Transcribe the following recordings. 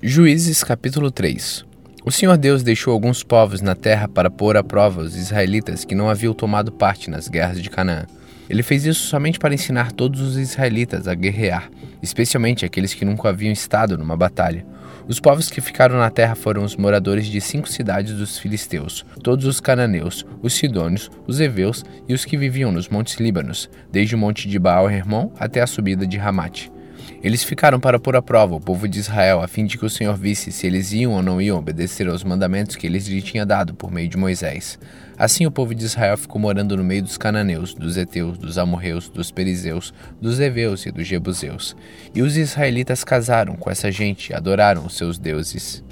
Juízes capítulo 3 O Senhor Deus deixou alguns povos na terra para pôr à prova os israelitas que não haviam tomado parte nas guerras de Canaã. Ele fez isso somente para ensinar todos os israelitas a guerrear, especialmente aqueles que nunca haviam estado numa batalha. Os povos que ficaram na terra foram os moradores de cinco cidades dos filisteus, todos os cananeus, os sidônios, os heveus e os que viviam nos montes Líbanos, desde o monte de Baal-Hermon até a subida de Ramate. Eles ficaram para pôr à prova o povo de Israel, a fim de que o Senhor visse se eles iam ou não iam obedecer aos mandamentos que ele lhe tinha dado por meio de Moisés. Assim o povo de Israel ficou morando no meio dos cananeus, dos heteus, dos amorreus, dos perizeus, dos heveus e dos jebuseus. E os israelitas casaram com essa gente e adoraram os seus deuses.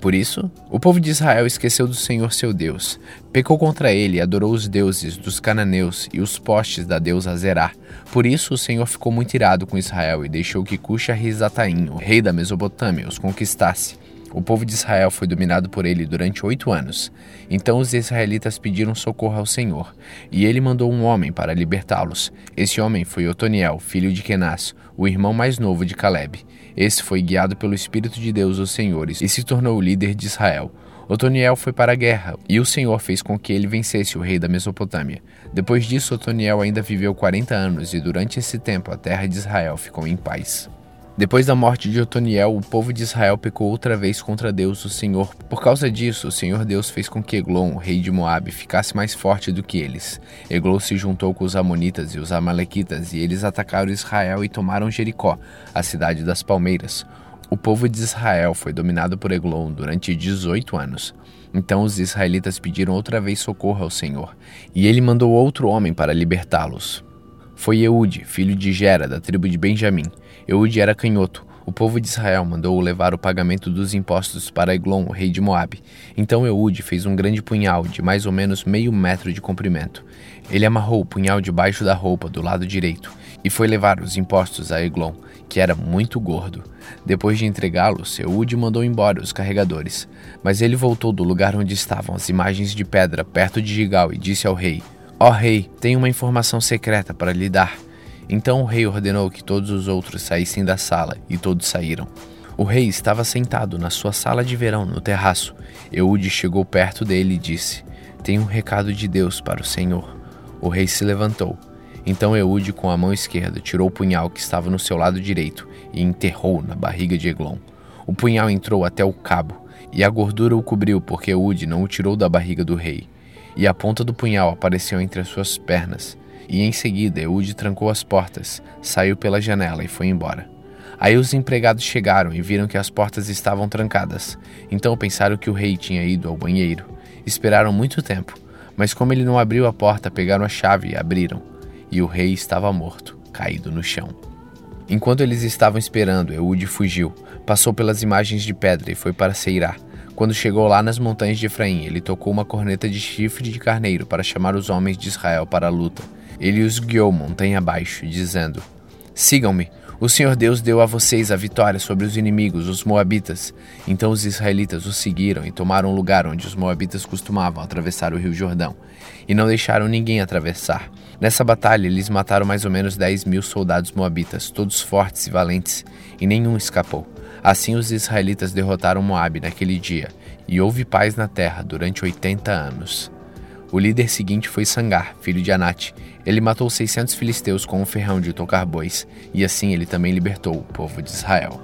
Por isso, o povo de Israel esqueceu do Senhor seu Deus, pecou contra ele e adorou os deuses dos cananeus e os postes da deusa Zerá. Por isso, o Senhor ficou muito irado com Israel e deixou que Cuxa-Rizataim, o rei da Mesopotâmia, os conquistasse. O povo de Israel foi dominado por ele durante oito anos. Então os israelitas pediram socorro ao Senhor, e ele mandou um homem para libertá-los. Esse homem foi Otoniel, filho de Kenaz, o irmão mais novo de Caleb. Esse foi guiado pelo Espírito de Deus, os senhores, e se tornou o líder de Israel. Otoniel foi para a guerra, e o Senhor fez com que ele vencesse o rei da Mesopotâmia. Depois disso, Otoniel ainda viveu 40 anos, e durante esse tempo a terra de Israel ficou em paz. Depois da morte de Otoniel, o povo de Israel pecou outra vez contra Deus, o Senhor. Por causa disso, o Senhor Deus fez com que Eglon, o rei de Moabe, ficasse mais forte do que eles. Eglon se juntou com os amonitas e os amalequitas, e eles atacaram Israel e tomaram Jericó, a cidade das palmeiras. O povo de Israel foi dominado por Eglon durante 18 anos. Então os israelitas pediram outra vez socorro ao Senhor, e ele mandou outro homem para libertá-los. Foi Eude, filho de Gera, da tribo de Benjamim. Eude era canhoto. O povo de Israel mandou levar o pagamento dos impostos para Eglon, o rei de Moabe. Então Eude fez um grande punhal de mais ou menos meio metro de comprimento. Ele amarrou o punhal debaixo da roupa do lado direito e foi levar os impostos a Eglon, que era muito gordo. Depois de entregá-los, Eude mandou embora os carregadores. Mas ele voltou do lugar onde estavam as imagens de pedra perto de Gigal e disse ao rei: Ó oh, rei, tenho uma informação secreta para lhe dar. Então o rei ordenou que todos os outros saíssem da sala, e todos saíram. O rei estava sentado na sua sala de verão no terraço. Eude chegou perto dele e disse: Tenho um recado de Deus para o Senhor. O rei se levantou. Então Eude, com a mão esquerda, tirou o punhal que estava no seu lado direito e enterrou na barriga de Eglon. O punhal entrou até o cabo, e a gordura o cobriu porque Eude não o tirou da barriga do rei e a ponta do punhal apareceu entre as suas pernas. E em seguida Eude trancou as portas, saiu pela janela e foi embora. Aí os empregados chegaram e viram que as portas estavam trancadas. Então pensaram que o rei tinha ido ao banheiro. Esperaram muito tempo, mas como ele não abriu a porta, pegaram a chave e abriram. E o rei estava morto, caído no chão. Enquanto eles estavam esperando, Eude fugiu, passou pelas imagens de pedra e foi para Seirá, quando chegou lá nas montanhas de Efraim, ele tocou uma corneta de chifre de carneiro para chamar os homens de Israel para a luta. Ele os guiou montanha abaixo, dizendo: Sigam-me. O Senhor Deus deu a vocês a vitória sobre os inimigos, os Moabitas. Então os israelitas os seguiram e tomaram o lugar onde os Moabitas costumavam atravessar o rio Jordão, e não deixaram ninguém atravessar. Nessa batalha, eles mataram mais ou menos 10 mil soldados moabitas, todos fortes e valentes, e nenhum escapou. Assim os israelitas derrotaram Moabe naquele dia, e houve paz na terra durante 80 anos. O líder seguinte foi Sangar, filho de Anate. Ele matou 600 filisteus com um ferrão de tocar bois, e assim ele também libertou o povo de Israel.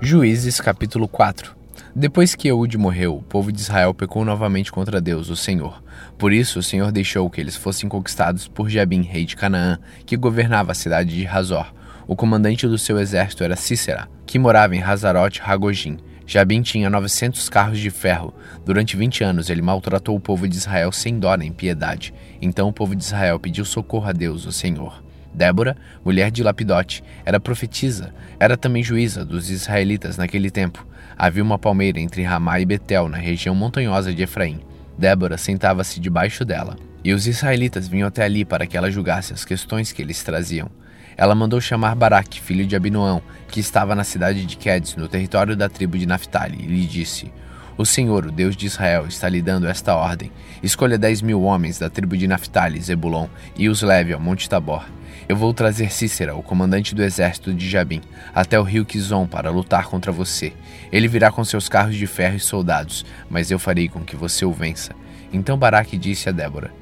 Juízes capítulo 4 depois que Eude morreu, o povo de Israel pecou novamente contra Deus, o Senhor. Por isso, o Senhor deixou que eles fossem conquistados por Jabim, rei de Canaã, que governava a cidade de Hazor. O comandante do seu exército era Cícera, que morava em Hazarote Hagogim. Jabim tinha 900 carros de ferro. Durante 20 anos ele maltratou o povo de Israel sem dó nem piedade. Então o povo de Israel pediu socorro a Deus, o Senhor. Débora, mulher de Lapidote, era profetisa, era também juíza dos israelitas naquele tempo. Havia uma palmeira entre Ramá e Betel, na região montanhosa de Efraim. Débora sentava-se debaixo dela, e os israelitas vinham até ali para que ela julgasse as questões que eles traziam. Ela mandou chamar Baraque, filho de Abinoão, que estava na cidade de Quedes, no território da tribo de Naphtali, e lhe disse: O Senhor, o Deus de Israel, está lhe dando esta ordem: Escolha dez mil homens da tribo de Naphtali, Zebulon, e os leve ao Monte Tabor Eu vou trazer Cícera, o comandante do exército de Jabim, até o rio Kizom para lutar contra você. Ele virá com seus carros de ferro e soldados, mas eu farei com que você o vença. Então Baraque disse a Débora: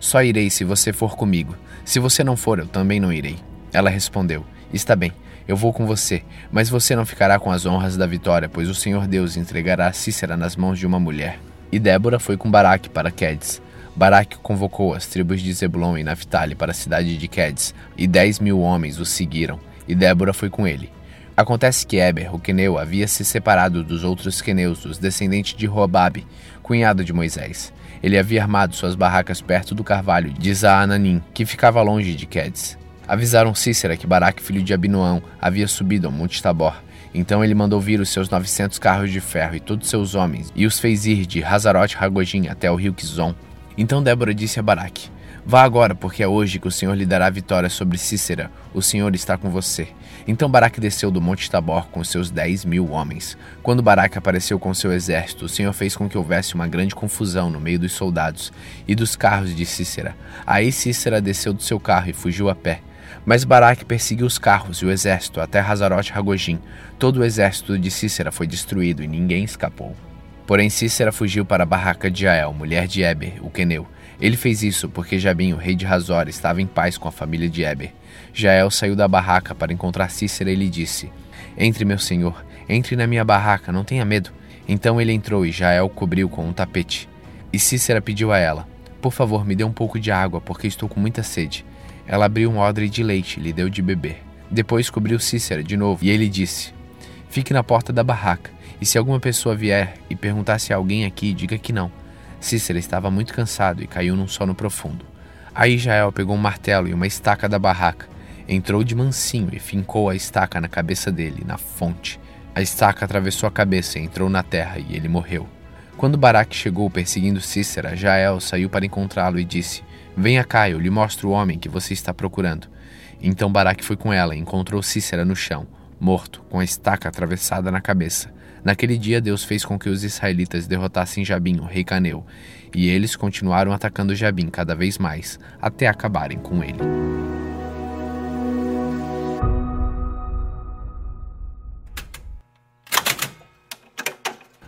Só irei se você for comigo. Se você não for, eu também não irei. Ela respondeu: Está bem, eu vou com você, mas você não ficará com as honras da vitória, pois o Senhor Deus entregará Cícera nas mãos de uma mulher. E Débora foi com Baraque para Quedes. Baraque convocou as tribos de Zebulon e Naphtali para a cidade de Quedes, e dez mil homens o seguiram, e Débora foi com ele. Acontece que Eber, o queneu, havia se separado dos outros queneus, dos descendentes de Robabe, cunhado de Moisés. Ele havia armado suas barracas perto do carvalho de Zaananim, que ficava longe de Quedes. Avisaram Cícera que Baraque, filho de Abinoão, havia subido ao Monte Tabor. Então ele mandou vir os seus novecentos carros de ferro e todos seus homens, e os fez ir de Hazarote Hagojim até o rio Kizom. Então Débora disse a Baraque: Vá agora, porque é hoje que o Senhor lhe dará vitória sobre Cícera. O Senhor está com você. Então Baraque desceu do Monte Tabor com seus dez mil homens. Quando Baraque apareceu com seu exército, o Senhor fez com que houvesse uma grande confusão no meio dos soldados e dos carros de Cícera. Aí Cícera desceu do seu carro e fugiu a pé. Mas Baraque perseguiu os carros e o exército até Hazarote Hagojim. Todo o exército de Cícera foi destruído e ninguém escapou. Porém Cícera fugiu para a barraca de Jael, mulher de Eber, o queneu. Ele fez isso porque Jabim, o rei de Razor, estava em paz com a família de Eber. Jael saiu da barraca para encontrar Cícera e lhe disse: Entre, meu senhor, entre na minha barraca, não tenha medo. Então ele entrou e Jael cobriu com um tapete. E Cícera pediu a ela: Por favor, me dê um pouco de água, porque estou com muita sede. Ela abriu um odre de leite e lhe deu de beber. Depois cobriu Cícera de novo e ele disse: Fique na porta da barraca, e se alguma pessoa vier e perguntar se há alguém aqui, diga que não. Cícera estava muito cansado e caiu num sono profundo. Aí Jael pegou um martelo e uma estaca da barraca, entrou de mansinho e fincou a estaca na cabeça dele, na fonte. A estaca atravessou a cabeça e entrou na terra, e ele morreu. Quando Baraque chegou perseguindo Cícera, Jael saiu para encontrá-lo e disse: Venha cá, eu lhe mostro o homem que você está procurando. Então Baraque foi com ela e encontrou Cícera no chão, morto, com a estaca atravessada na cabeça. Naquele dia, Deus fez com que os israelitas derrotassem Jabim, o rei Caneu, e eles continuaram atacando Jabim cada vez mais, até acabarem com ele.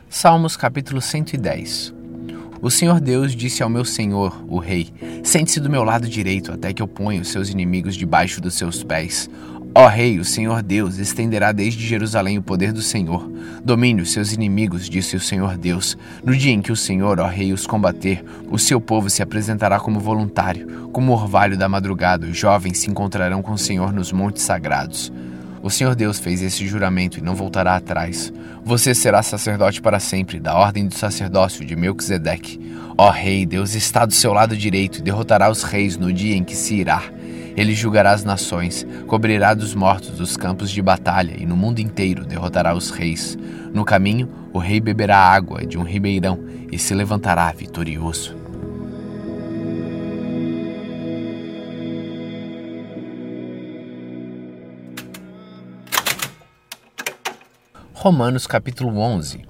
Salmos capítulo 110 o Senhor Deus disse ao meu senhor, o rei: Sente-se do meu lado direito, até que eu ponha os seus inimigos debaixo dos seus pés. Ó rei, o Senhor Deus estenderá desde Jerusalém o poder do Senhor. Domine os seus inimigos, disse o Senhor Deus. No dia em que o Senhor, ó rei, os combater, o seu povo se apresentará como voluntário. Como orvalho da madrugada, os jovens se encontrarão com o Senhor nos montes sagrados. O Senhor Deus fez esse juramento e não voltará atrás. Você será sacerdote para sempre, da ordem do sacerdócio de Melquisedeque. Ó Rei, Deus está do seu lado direito e derrotará os reis no dia em que se irá. Ele julgará as nações, cobrirá dos mortos os campos de batalha e no mundo inteiro derrotará os reis. No caminho, o rei beberá água de um ribeirão e se levantará vitorioso. Romanos capítulo 11.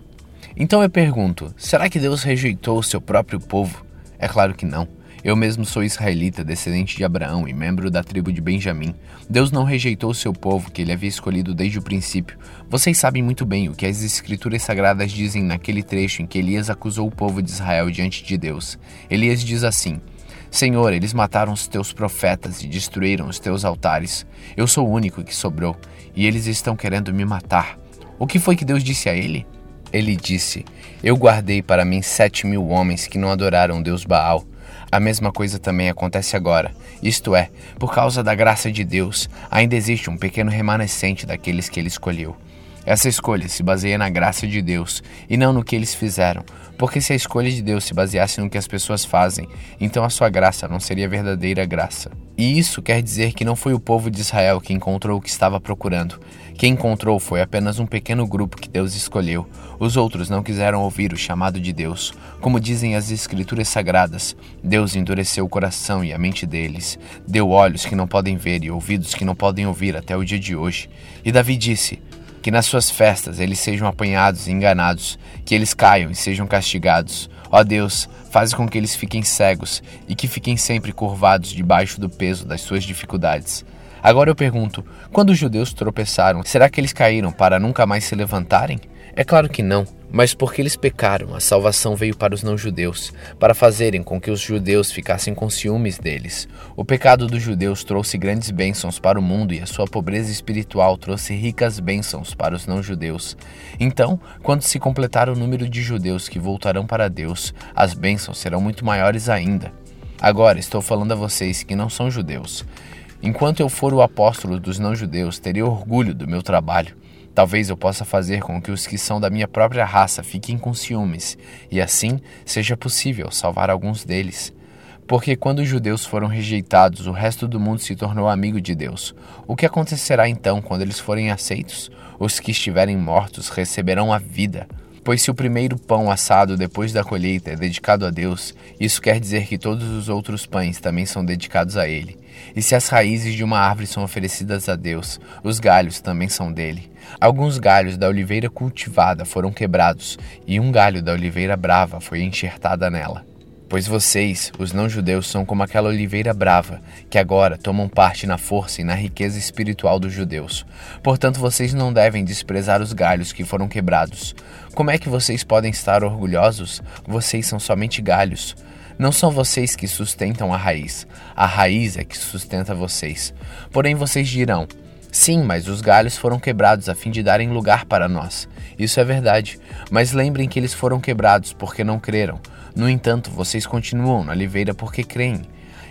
Então eu pergunto: será que Deus rejeitou o seu próprio povo? É claro que não. Eu mesmo sou israelita, descendente de Abraão e membro da tribo de Benjamim. Deus não rejeitou o seu povo, que ele havia escolhido desde o princípio. Vocês sabem muito bem o que as escrituras sagradas dizem naquele trecho em que Elias acusou o povo de Israel diante de Deus. Elias diz assim: Senhor, eles mataram os teus profetas e destruíram os teus altares. Eu sou o único que sobrou, e eles estão querendo me matar. O que foi que Deus disse a ele? Ele disse: Eu guardei para mim sete mil homens que não adoraram Deus Baal. A mesma coisa também acontece agora. Isto é, por causa da graça de Deus, ainda existe um pequeno remanescente daqueles que ele escolheu. Essa escolha se baseia na graça de Deus e não no que eles fizeram, porque se a escolha de Deus se baseasse no que as pessoas fazem, então a sua graça não seria verdadeira graça. E isso quer dizer que não foi o povo de Israel que encontrou o que estava procurando. Quem encontrou foi apenas um pequeno grupo que Deus escolheu. Os outros não quiseram ouvir o chamado de Deus. Como dizem as Escrituras Sagradas, Deus endureceu o coração e a mente deles, deu olhos que não podem ver e ouvidos que não podem ouvir até o dia de hoje. E Davi disse: que nas suas festas eles sejam apanhados e enganados, que eles caiam e sejam castigados. Ó Deus, faz com que eles fiquem cegos e que fiquem sempre curvados debaixo do peso das suas dificuldades. Agora eu pergunto: quando os judeus tropeçaram, será que eles caíram para nunca mais se levantarem? É claro que não, mas porque eles pecaram, a salvação veio para os não-judeus, para fazerem com que os judeus ficassem com ciúmes deles. O pecado dos judeus trouxe grandes bênçãos para o mundo e a sua pobreza espiritual trouxe ricas bênçãos para os não-judeus. Então, quando se completar o número de judeus que voltarão para Deus, as bênçãos serão muito maiores ainda. Agora estou falando a vocês que não são judeus. Enquanto eu for o apóstolo dos não-judeus, terei orgulho do meu trabalho Talvez eu possa fazer com que os que são da minha própria raça fiquem com ciúmes, e assim seja possível salvar alguns deles. Porque quando os judeus foram rejeitados, o resto do mundo se tornou amigo de Deus. O que acontecerá então quando eles forem aceitos? Os que estiverem mortos receberão a vida. Pois se o primeiro pão assado depois da colheita é dedicado a Deus, isso quer dizer que todos os outros pães também são dedicados a Ele. E se as raízes de uma árvore são oferecidas a Deus, os galhos também são dele. Alguns galhos da oliveira cultivada foram quebrados, e um galho da oliveira brava foi enxertada nela. Pois vocês, os não-judeus, são como aquela oliveira brava, que agora tomam parte na força e na riqueza espiritual dos judeus. Portanto, vocês não devem desprezar os galhos que foram quebrados. Como é que vocês podem estar orgulhosos? Vocês são somente galhos. Não são vocês que sustentam a raiz, a raiz é que sustenta vocês. Porém, vocês dirão: Sim, mas os galhos foram quebrados a fim de darem lugar para nós. Isso é verdade, mas lembrem que eles foram quebrados porque não creram. No entanto, vocês continuam na oliveira porque creem.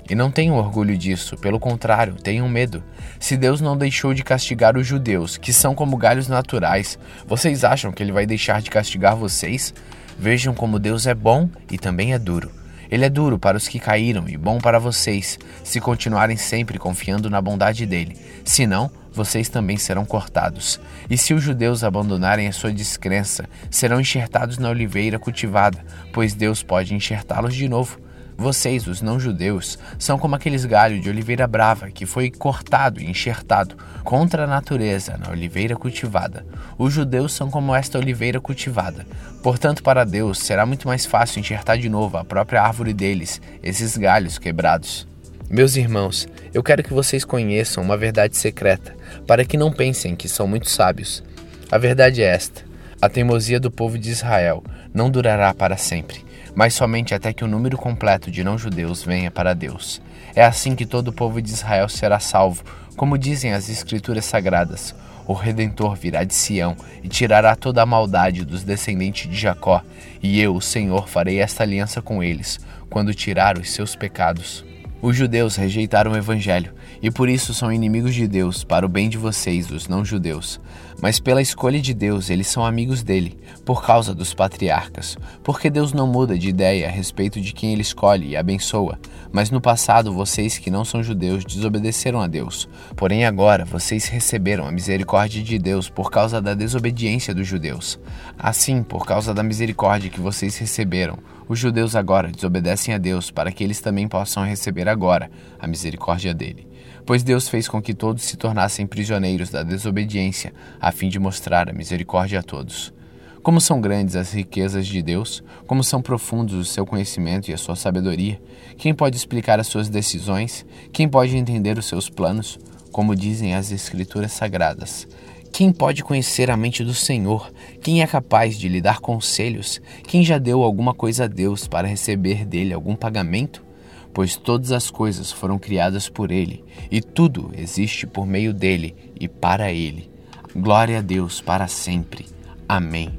E não tenham orgulho disso, pelo contrário, tenham medo. Se Deus não deixou de castigar os judeus, que são como galhos naturais, vocês acham que ele vai deixar de castigar vocês? Vejam como Deus é bom e também é duro. Ele é duro para os que caíram e bom para vocês, se continuarem sempre confiando na bondade dele. Senão, vocês também serão cortados. E se os judeus abandonarem a sua descrença, serão enxertados na oliveira cultivada, pois Deus pode enxertá-los de novo. Vocês, os não-judeus, são como aqueles galhos de oliveira brava que foi cortado e enxertado contra a natureza na oliveira cultivada. Os judeus são como esta oliveira cultivada. Portanto, para Deus será muito mais fácil enxertar de novo a própria árvore deles, esses galhos quebrados. Meus irmãos, eu quero que vocês conheçam uma verdade secreta, para que não pensem que são muito sábios. A verdade é esta: a teimosia do povo de Israel não durará para sempre, mas somente até que o número completo de não-judeus venha para Deus. É assim que todo o povo de Israel será salvo, como dizem as Escrituras Sagradas. O Redentor virá de Sião e tirará toda a maldade dos descendentes de Jacó, e eu, o Senhor, farei esta aliança com eles, quando tirar os seus pecados. Os judeus rejeitaram o evangelho e por isso são inimigos de Deus para o bem de vocês, os não-judeus. Mas pela escolha de Deus, eles são amigos dele, por causa dos patriarcas. Porque Deus não muda de ideia a respeito de quem ele escolhe e abençoa. Mas no passado, vocês que não são judeus desobedeceram a Deus. Porém, agora vocês receberam a misericórdia de Deus por causa da desobediência dos judeus. Assim, por causa da misericórdia que vocês receberam, os judeus agora desobedecem a Deus para que eles também possam receber agora a misericórdia dele. Pois Deus fez com que todos se tornassem prisioneiros da desobediência, a fim de mostrar a misericórdia a todos. Como são grandes as riquezas de Deus, como são profundos o seu conhecimento e a sua sabedoria. Quem pode explicar as suas decisões? Quem pode entender os seus planos? Como dizem as Escrituras Sagradas. Quem pode conhecer a mente do Senhor? Quem é capaz de lhe dar conselhos? Quem já deu alguma coisa a Deus para receber dele algum pagamento? Pois todas as coisas foram criadas por ele, e tudo existe por meio dele e para ele. Glória a Deus para sempre. Amém.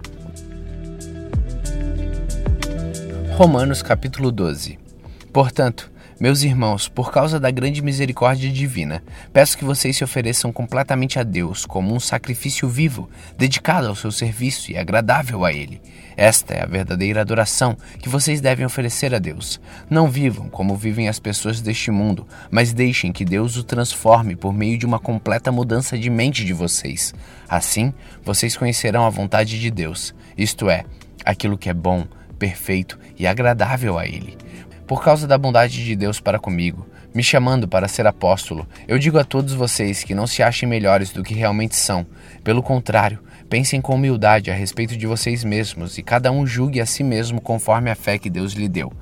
Romanos capítulo 12. Portanto, meus irmãos, por causa da grande misericórdia divina, peço que vocês se ofereçam completamente a Deus como um sacrifício vivo, dedicado ao seu serviço e agradável a Ele. Esta é a verdadeira adoração que vocês devem oferecer a Deus. Não vivam como vivem as pessoas deste mundo, mas deixem que Deus o transforme por meio de uma completa mudança de mente de vocês. Assim, vocês conhecerão a vontade de Deus, isto é, aquilo que é bom, perfeito e agradável a Ele. Por causa da bondade de Deus para comigo, me chamando para ser apóstolo, eu digo a todos vocês que não se achem melhores do que realmente são. Pelo contrário, pensem com humildade a respeito de vocês mesmos e cada um julgue a si mesmo conforme a fé que Deus lhe deu.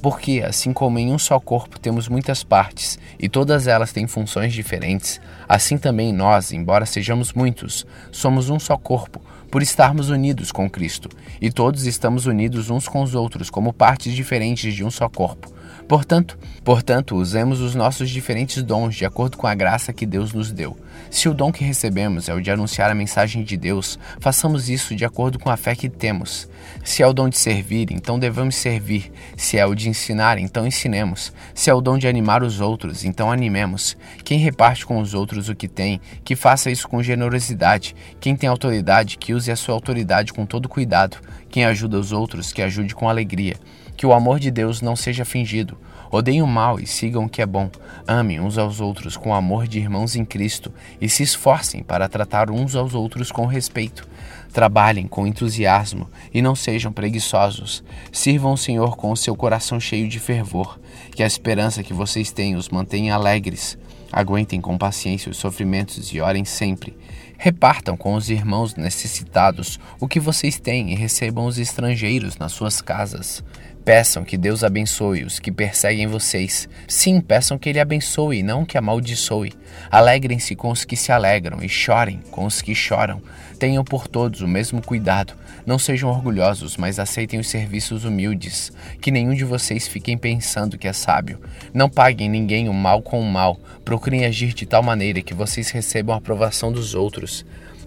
Porque, assim como em um só corpo temos muitas partes e todas elas têm funções diferentes, assim também nós, embora sejamos muitos, somos um só corpo por estarmos unidos com Cristo, e todos estamos unidos uns com os outros como partes diferentes de um só corpo. Portanto, portanto, usemos os nossos diferentes dons de acordo com a graça que Deus nos deu. Se o dom que recebemos é o de anunciar a mensagem de Deus, façamos isso de acordo com a fé que temos. Se é o dom de servir, então devemos servir. Se é o de ensinar, então ensinemos. Se é o dom de animar os outros, então animemos. Quem reparte com os outros o que tem, que faça isso com generosidade. Quem tem autoridade, que use a sua autoridade com todo cuidado. Quem ajuda os outros, que ajude com alegria. Que o amor de Deus não seja fingido. Odeiem o mal e sigam o que é bom. Amem uns aos outros com o amor de irmãos em Cristo e se esforcem para tratar uns aos outros com respeito. Trabalhem com entusiasmo e não sejam preguiçosos. Sirvam o Senhor com o seu coração cheio de fervor. Que a esperança que vocês têm os mantenha alegres. Aguentem com paciência os sofrimentos e orem sempre. Repartam com os irmãos necessitados o que vocês têm e recebam os estrangeiros nas suas casas. Peçam que Deus abençoe os que perseguem vocês. Sim, peçam que Ele abençoe, não que amaldiçoe. Alegrem-se com os que se alegram e chorem com os que choram. Tenham por todos o mesmo cuidado. Não sejam orgulhosos, mas aceitem os serviços humildes. Que nenhum de vocês fiquem pensando que é sábio. Não paguem ninguém o mal com o mal. Procurem agir de tal maneira que vocês recebam a aprovação dos outros.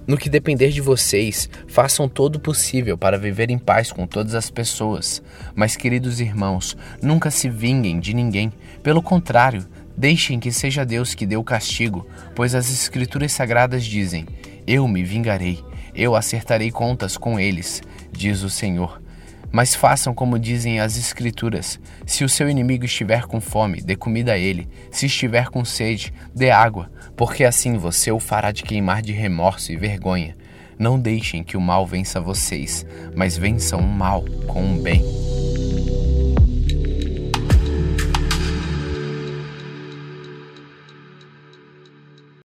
No que depender de vocês, façam todo o possível para viver em paz com todas as pessoas. Mas, queridos irmãos, nunca se vinguem de ninguém. Pelo contrário, deixem que seja Deus que dê o castigo, pois as Escrituras Sagradas dizem: Eu me vingarei, eu acertarei contas com eles, diz o Senhor. Mas façam como dizem as Escrituras: se o seu inimigo estiver com fome, dê comida a ele, se estiver com sede, dê água porque assim você o fará de queimar de remorso e vergonha. Não deixem que o mal vença vocês, mas vençam o mal com o bem.